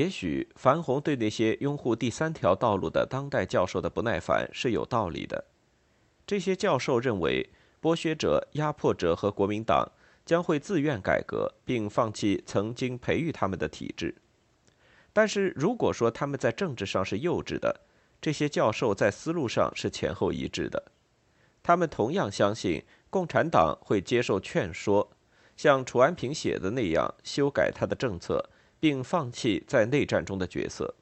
也许樊红对那些拥护第三条道路的当代教授的不耐烦是有道理的。这些教授认为，剥削者、压迫者和国民党将会自愿改革，并放弃曾经培育他们的体制。但是，如果说他们在政治上是幼稚的，这些教授在思路上是前后一致的。他们同样相信共产党会接受劝说，像楚安平写的那样修改他的政策。并放弃在内战中的角色。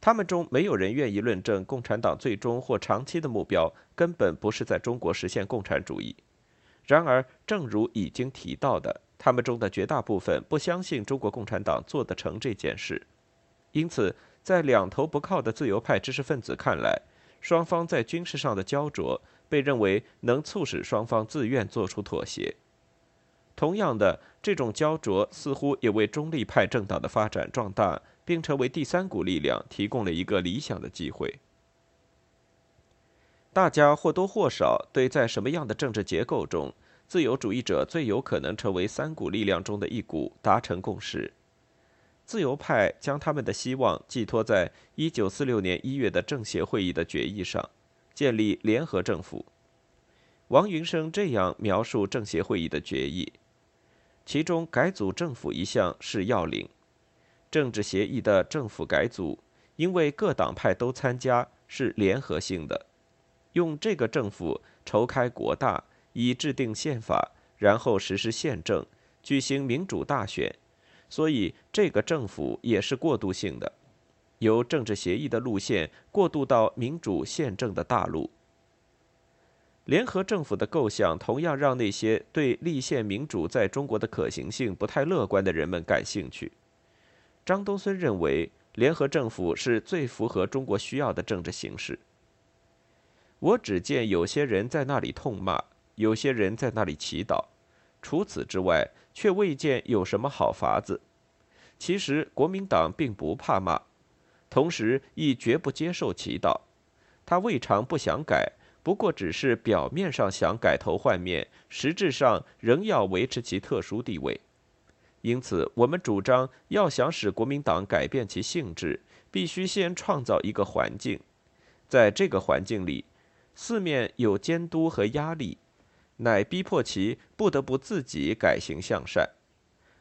他们中没有人愿意论证共产党最终或长期的目标根本不是在中国实现共产主义。然而，正如已经提到的，他们中的绝大部分不相信中国共产党做得成这件事。因此，在两头不靠的自由派知识分子看来，双方在军事上的焦灼被认为能促使双方自愿做出妥协。同样的，这种焦灼似乎也为中立派政党的发展壮大，并成为第三股力量提供了一个理想的机会。大家或多或少对在什么样的政治结构中，自由主义者最有可能成为三股力量中的一股达成共识。自由派将他们的希望寄托在1946年1月的政协会议的决议上，建立联合政府。王云生这样描述政协会议的决议。其中改组政府一项是要领，政治协议的政府改组，因为各党派都参加，是联合性的。用这个政府筹开国大，以制定宪法，然后实施宪政，举行民主大选。所以这个政府也是过渡性的，由政治协议的路线过渡到民主宪政的大陆。联合政府的构想同样让那些对立宪民主在中国的可行性不太乐观的人们感兴趣。张东荪认为，联合政府是最符合中国需要的政治形式。我只见有些人在那里痛骂，有些人在那里祈祷，除此之外，却未见有什么好法子。其实，国民党并不怕骂，同时亦绝不接受祈祷。他未尝不想改。不过只是表面上想改头换面，实质上仍要维持其特殊地位。因此，我们主张要想使国民党改变其性质，必须先创造一个环境，在这个环境里，四面有监督和压力，乃逼迫其不得不自己改行向善，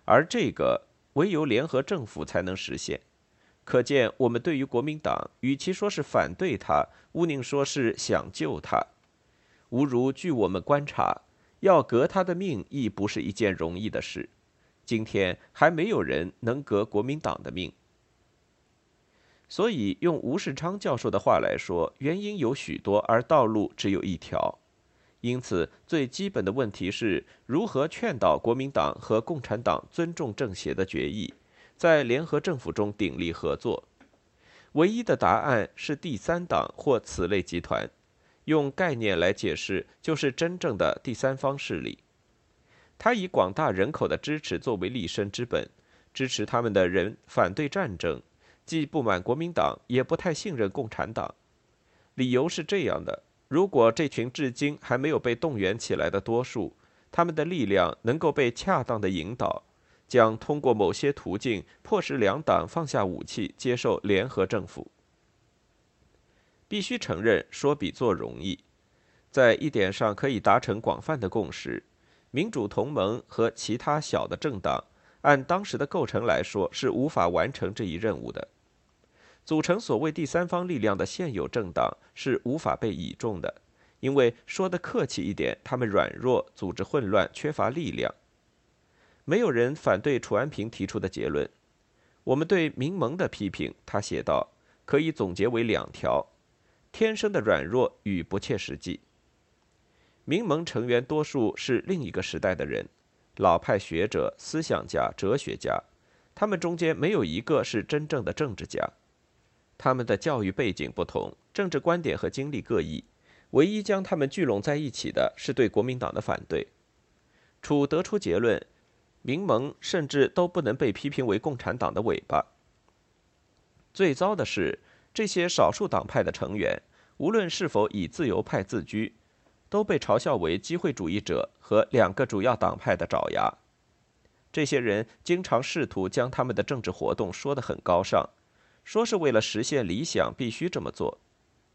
而这个唯有联合政府才能实现。可见，我们对于国民党，与其说是反对他，毋宁说是想救他。吾如据我们观察，要革他的命，亦不是一件容易的事。今天还没有人能革国民党的命。所以，用吴世昌教授的话来说，原因有许多，而道路只有一条。因此，最基本的问题是如何劝导国民党和共产党尊重政协的决议。在联合政府中鼎力合作，唯一的答案是第三党或此类集团，用概念来解释，就是真正的第三方势力。他以广大人口的支持作为立身之本，支持他们的人反对战争，既不满国民党，也不太信任共产党。理由是这样的：如果这群至今还没有被动员起来的多数，他们的力量能够被恰当的引导。将通过某些途径迫使两党放下武器，接受联合政府。必须承认，说比做容易，在一点上可以达成广泛的共识：民主同盟和其他小的政党，按当时的构成来说，是无法完成这一任务的。组成所谓第三方力量的现有政党是无法被倚重的，因为说的客气一点，他们软弱、组织混乱、缺乏力量。没有人反对楚安平提出的结论。我们对民盟的批评，他写道，可以总结为两条：天生的软弱与不切实际。民盟成员多数是另一个时代的人，老派学者、思想家、哲学家，他们中间没有一个是真正的政治家。他们的教育背景不同，政治观点和经历各异，唯一将他们聚拢在一起的是对国民党的反对。楚得出结论。民盟甚至都不能被批评为共产党的尾巴。最糟的是，这些少数党派的成员，无论是否以自由派自居，都被嘲笑为机会主义者和两个主要党派的爪牙。这些人经常试图将他们的政治活动说得很高尚，说是为了实现理想必须这么做，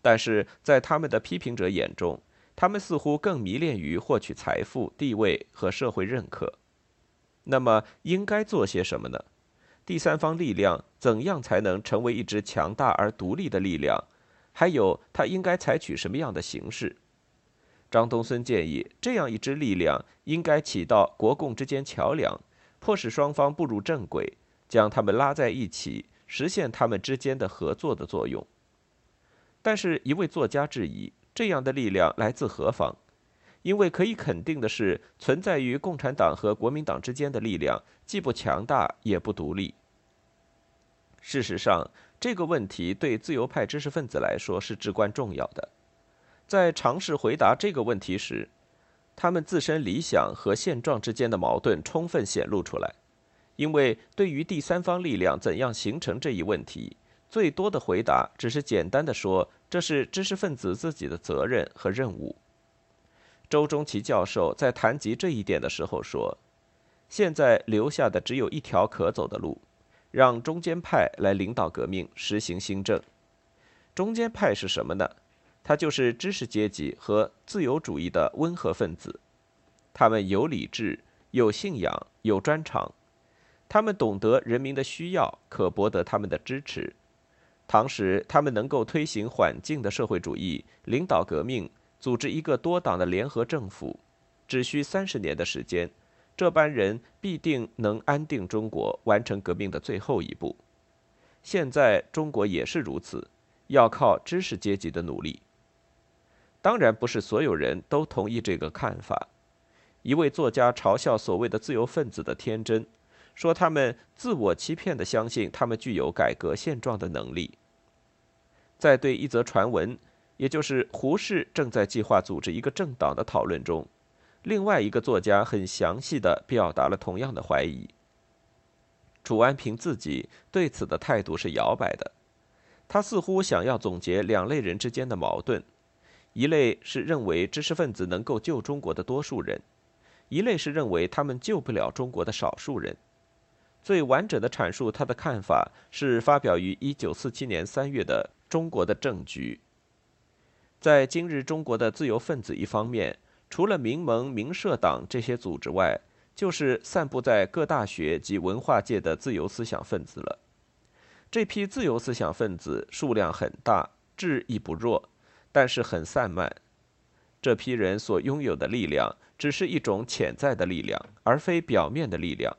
但是在他们的批评者眼中，他们似乎更迷恋于获取财富、地位和社会认可。那么应该做些什么呢？第三方力量怎样才能成为一支强大而独立的力量？还有，它应该采取什么样的形式？张东荪建议，这样一支力量应该起到国共之间桥梁，迫使双方步入正轨，将他们拉在一起，实现他们之间的合作的作用。但是，一位作家质疑，这样的力量来自何方？因为可以肯定的是，存在于共产党和国民党之间的力量既不强大也不独立。事实上，这个问题对自由派知识分子来说是至关重要的。在尝试回答这个问题时，他们自身理想和现状之间的矛盾充分显露出来。因为对于第三方力量怎样形成这一问题，最多的回答只是简单的说，这是知识分子自己的责任和任务。周中奇教授在谈及这一点的时候说：“现在留下的只有一条可走的路，让中间派来领导革命，实行新政。中间派是什么呢？他就是知识阶级和自由主义的温和分子。他们有理智，有信仰，有专长。他们懂得人民的需要，可博得他们的支持。同时，他们能够推行缓进的社会主义，领导革命。”组织一个多党的联合政府，只需三十年的时间，这班人必定能安定中国，完成革命的最后一步。现在中国也是如此，要靠知识阶级的努力。当然，不是所有人都同意这个看法。一位作家嘲笑所谓的自由分子的天真，说他们自我欺骗地相信他们具有改革现状的能力。在对一则传闻。也就是胡适正在计划组织一个政党的讨论中，另外一个作家很详细的表达了同样的怀疑。楚安平自己对此的态度是摇摆的，他似乎想要总结两类人之间的矛盾：一类是认为知识分子能够救中国的多数人，一类是认为他们救不了中国的少数人。最完整的阐述他的看法是发表于1947年3月的《中国的政局》。在今日中国的自由分子一方面，除了民盟、民社党这些组织外，就是散布在各大学及文化界的自由思想分子了。这批自由思想分子数量很大，智亦不弱，但是很散漫。这批人所拥有的力量，只是一种潜在的力量，而非表面的力量；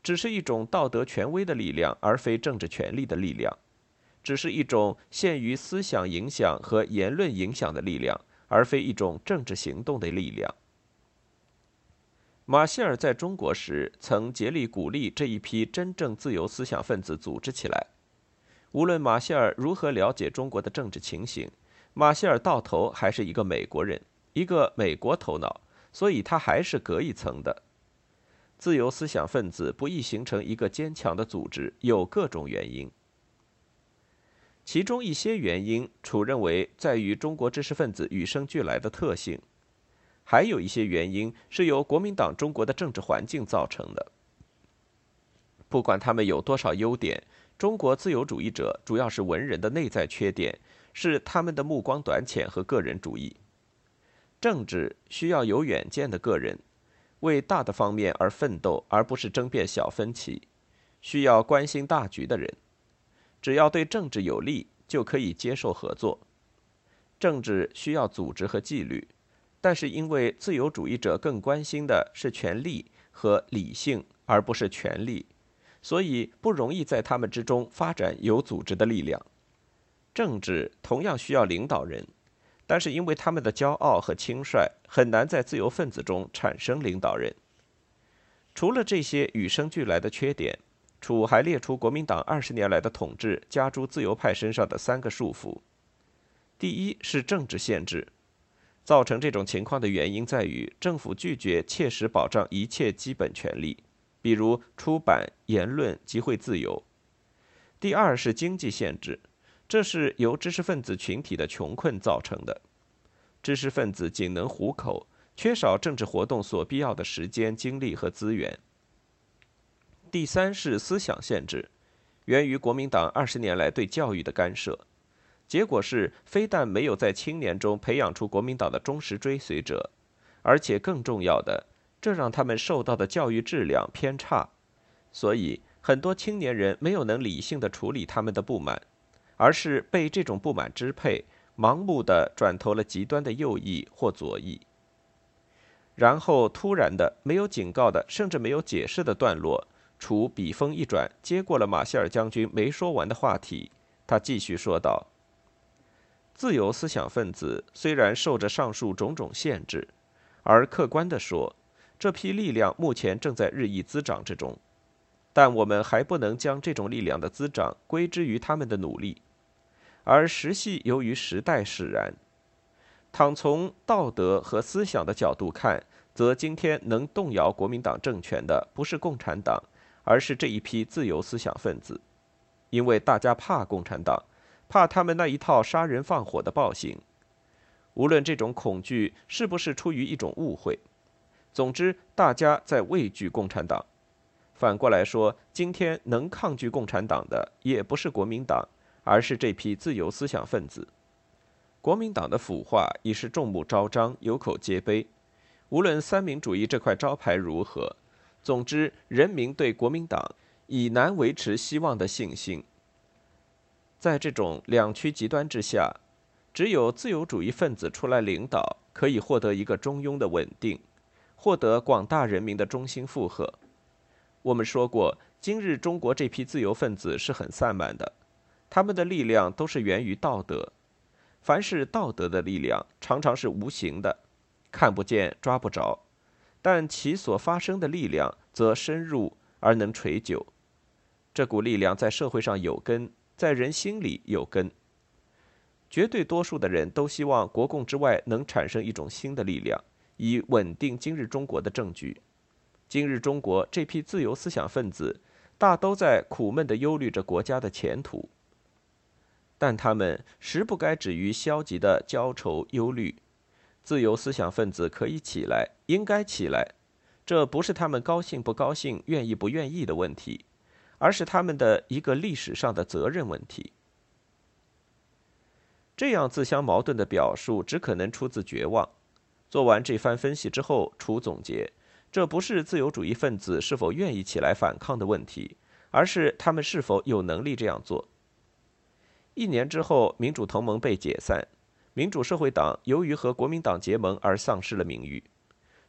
只是一种道德权威的力量，而非政治权力的力量。只是一种限于思想影响和言论影响的力量，而非一种政治行动的力量。马歇尔在中国时曾竭力鼓励这一批真正自由思想分子组织起来。无论马歇尔如何了解中国的政治情形，马歇尔到头还是一个美国人，一个美国头脑，所以他还是隔一层的。自由思想分子不易形成一个坚强的组织，有各种原因。其中一些原因，楚认为在于中国知识分子与生俱来的特性；还有一些原因是由国民党中国的政治环境造成的。不管他们有多少优点，中国自由主义者主要是文人的内在缺点，是他们的目光短浅和个人主义。政治需要有远见的个人，为大的方面而奋斗，而不是争辩小分歧；需要关心大局的人。只要对政治有利，就可以接受合作。政治需要组织和纪律，但是因为自由主义者更关心的是权力和理性，而不是权力，所以不容易在他们之中发展有组织的力量。政治同样需要领导人，但是因为他们的骄傲和轻率，很难在自由分子中产生领导人。除了这些与生俱来的缺点。楚还列出国民党二十年来的统治加诸自由派身上的三个束缚。第一是政治限制，造成这种情况的原因在于政府拒绝切实保障一切基本权利，比如出版、言论、集会自由。第二是经济限制，这是由知识分子群体的穷困造成的，知识分子仅能糊口，缺少政治活动所必要的时间、精力和资源。第三是思想限制，源于国民党二十年来对教育的干涉，结果是非但没有在青年中培养出国民党的忠实追随者，而且更重要的，这让他们受到的教育质量偏差，所以很多青年人没有能理性的处理他们的不满，而是被这种不满支配，盲目的转投了极端的右翼或左翼，然后突然的、没有警告的，甚至没有解释的段落。楚笔锋一转，接过了马歇尔将军没说完的话题。他继续说道：“自由思想分子虽然受着上述种种限制，而客观地说，这批力量目前正在日益滋长之中。但我们还不能将这种力量的滋长归之于他们的努力，而实系由于时代使然。倘从道德和思想的角度看，则今天能动摇国民党政权的，不是共产党。”而是这一批自由思想分子，因为大家怕共产党，怕他们那一套杀人放火的暴行。无论这种恐惧是不是出于一种误会，总之大家在畏惧共产党。反过来说，今天能抗拒共产党的也不是国民党，而是这批自由思想分子。国民党的腐化已是众目昭彰，有口皆碑。无论三民主义这块招牌如何。总之，人民对国民党已难维持希望的信心。在这种两区极端之下，只有自由主义分子出来领导，可以获得一个中庸的稳定，获得广大人民的衷心附和。我们说过，今日中国这批自由分子是很散漫的，他们的力量都是源于道德。凡是道德的力量，常常是无形的，看不见、抓不着。但其所发生的力量则深入而能垂久，这股力量在社会上有根，在人心里有根。绝对多数的人都希望国共之外能产生一种新的力量，以稳定今日中国的政局。今日中国这批自由思想分子，大都在苦闷地忧虑着国家的前途，但他们实不该止于消极的焦愁忧虑。自由思想分子可以起来，应该起来，这不是他们高兴不高兴、愿意不愿意的问题，而是他们的一个历史上的责任问题。这样自相矛盾的表述，只可能出自绝望。做完这番分析之后，楚总结：这不是自由主义分子是否愿意起来反抗的问题，而是他们是否有能力这样做。一年之后，民主同盟被解散。民主社会党由于和国民党结盟而丧失了名誉。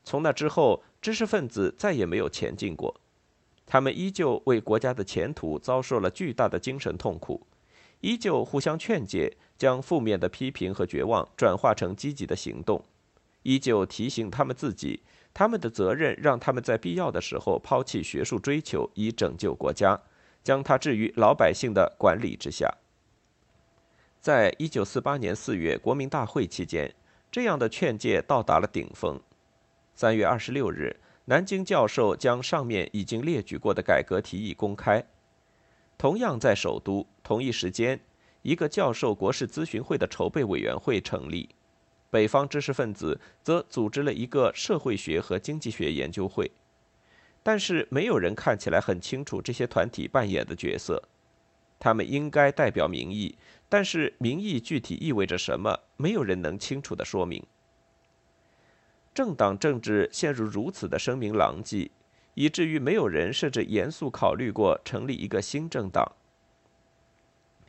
从那之后，知识分子再也没有前进过。他们依旧为国家的前途遭受了巨大的精神痛苦，依旧互相劝解，将负面的批评和绝望转化成积极的行动，依旧提醒他们自己，他们的责任让他们在必要的时候抛弃学术追求，以拯救国家，将它置于老百姓的管理之下。在一九四八年四月国民大会期间，这样的劝诫到达了顶峰。三月二十六日，南京教授将上面已经列举过的改革提议公开。同样在首都，同一时间，一个教授国事咨询会的筹备委员会成立，北方知识分子则组织了一个社会学和经济学研究会。但是，没有人看起来很清楚这些团体扮演的角色。他们应该代表民意，但是民意具体意味着什么？没有人能清楚的说明。政党政治陷入如此的声名狼藉，以至于没有人甚至严肃考虑过成立一个新政党。《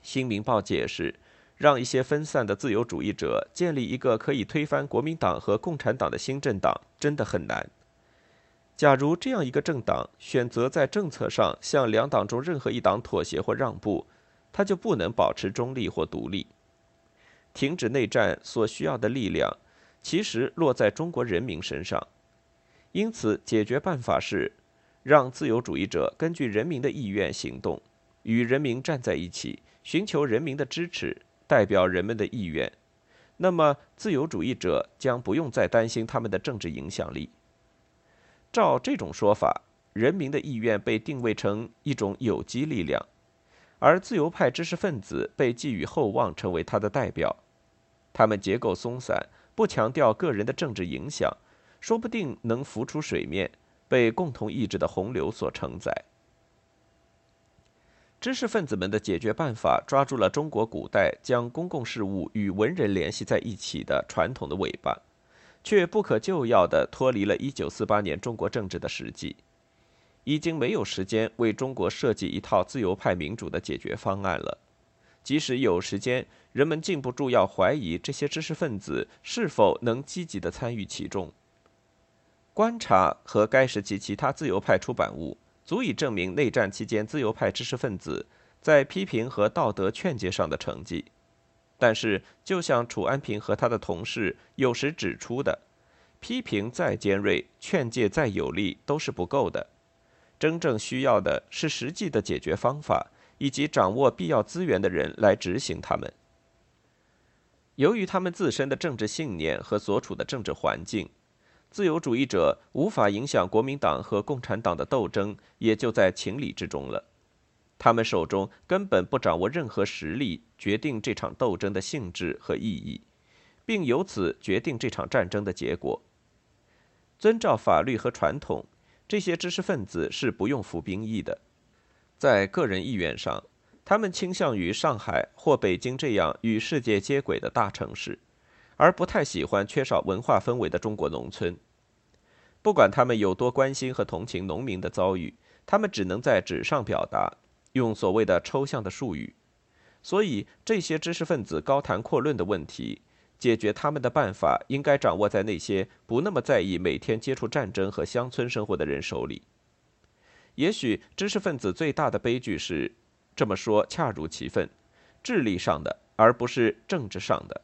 新民报》解释，让一些分散的自由主义者建立一个可以推翻国民党和共产党的新政党，真的很难。假如这样一个政党选择在政策上向两党中任何一党妥协或让步，他就不能保持中立或独立。停止内战所需要的力量，其实落在中国人民身上。因此，解决办法是让自由主义者根据人民的意愿行动，与人民站在一起，寻求人民的支持，代表人们的意愿。那么，自由主义者将不用再担心他们的政治影响力。照这种说法，人民的意愿被定位成一种有机力量，而自由派知识分子被寄予厚望，成为他的代表。他们结构松散，不强调个人的政治影响，说不定能浮出水面，被共同意志的洪流所承载。知识分子们的解决办法抓住了中国古代将公共事务与文人联系在一起的传统的尾巴。却不可救药地脱离了1948年中国政治的实际，已经没有时间为中国设计一套自由派民主的解决方案了。即使有时间，人们禁不住要怀疑这些知识分子是否能积极地参与其中。观察和该时期其他自由派出版物，足以证明内战期间自由派知识分子在批评和道德劝诫上的成绩。但是，就像楚安平和他的同事有时指出的，批评再尖锐，劝诫再有力，都是不够的。真正需要的是实际的解决方法，以及掌握必要资源的人来执行他们。由于他们自身的政治信念和所处的政治环境，自由主义者无法影响国民党和共产党的斗争，也就在情理之中了。他们手中根本不掌握任何实力，决定这场斗争的性质和意义，并由此决定这场战争的结果。遵照法律和传统，这些知识分子是不用服兵役的。在个人意愿上，他们倾向于上海或北京这样与世界接轨的大城市，而不太喜欢缺少文化氛围的中国农村。不管他们有多关心和同情农民的遭遇，他们只能在纸上表达。用所谓的抽象的术语，所以这些知识分子高谈阔论的问题，解决他们的办法应该掌握在那些不那么在意每天接触战争和乡村生活的人手里。也许知识分子最大的悲剧是，这么说恰如其分，智力上的而不是政治上的，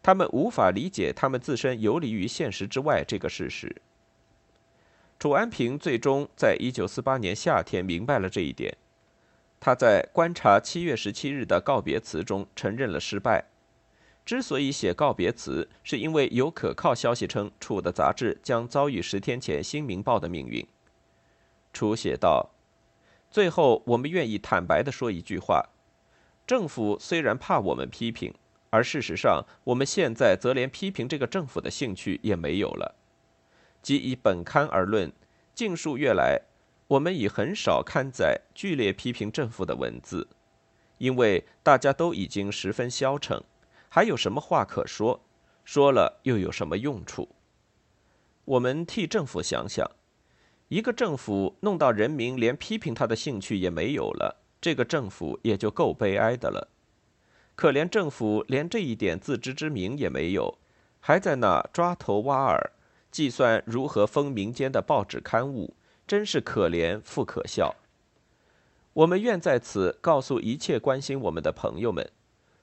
他们无法理解他们自身游离于现实之外这个事实。楚安平最终在一九四八年夏天明白了这一点。他在观察七月十七日的告别词中承认了失败。之所以写告别词，是因为有可靠消息称楚的杂志将遭遇十天前《新民报》的命运。楚写道：“最后，我们愿意坦白地说一句话：政府虽然怕我们批评，而事实上，我们现在则连批评这个政府的兴趣也没有了。即以本刊而论，近数月来。”我们已很少刊载剧烈批评政府的文字，因为大家都已经十分消沉，还有什么话可说？说了又有什么用处？我们替政府想想，一个政府弄到人民连批评他的兴趣也没有了，这个政府也就够悲哀的了。可怜政府连这一点自知之明也没有，还在那抓头挖耳，计算如何封民间的报纸刊物。真是可怜复可笑。我们愿在此告诉一切关心我们的朋友们：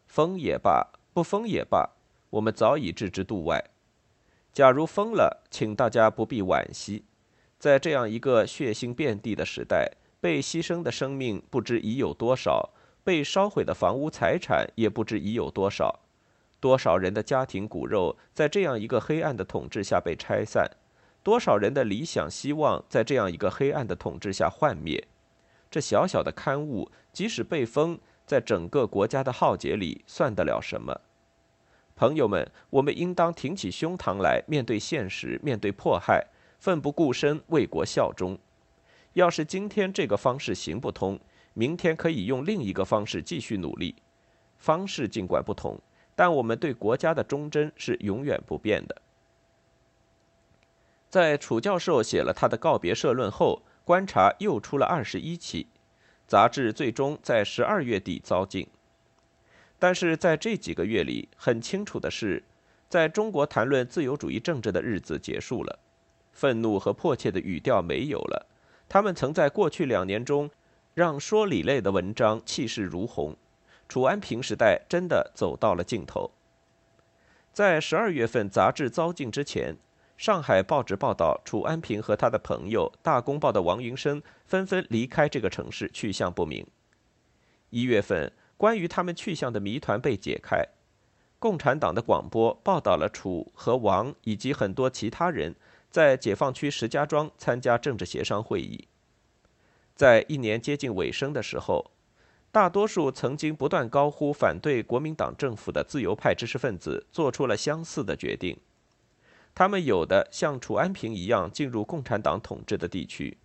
封也罢，不封也罢，我们早已置之度外。假如封了，请大家不必惋惜。在这样一个血腥遍地的时代，被牺牲的生命不知已有多少，被烧毁的房屋财产也不知已有多少。多少人的家庭骨肉在这样一个黑暗的统治下被拆散？多少人的理想希望在这样一个黑暗的统治下幻灭？这小小的刊物，即使被封，在整个国家的浩劫里，算得了什么？朋友们，我们应当挺起胸膛来，面对现实，面对迫害，奋不顾身为国效忠。要是今天这个方式行不通，明天可以用另一个方式继续努力。方式尽管不同，但我们对国家的忠贞是永远不变的。在楚教授写了他的告别社论后，观察又出了二十一期，杂志最终在十二月底遭禁。但是在这几个月里，很清楚的是，在中国谈论自由主义政治的日子结束了，愤怒和迫切的语调没有了。他们曾在过去两年中，让说理类的文章气势如虹。楚安平时代真的走到了尽头。在十二月份杂志遭禁之前，上海报纸报道，楚安平和他的朋友《大公报》的王云生纷纷离开这个城市，去向不明。一月份，关于他们去向的谜团被解开。共产党的广播报道了楚和王以及很多其他人。在解放区石家庄参加政治协商会议，在一年接近尾声的时候，大多数曾经不断高呼反对国民党政府的自由派知识分子做出了相似的决定。他们有的像楚安平一样进入共产党统治的地区，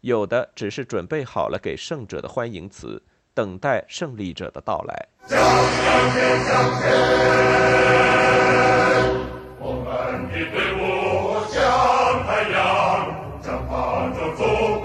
有的只是准备好了给胜者的欢迎词，等待胜利者的到来。向前，向前，我们的队伍向太阳，绽放着祖。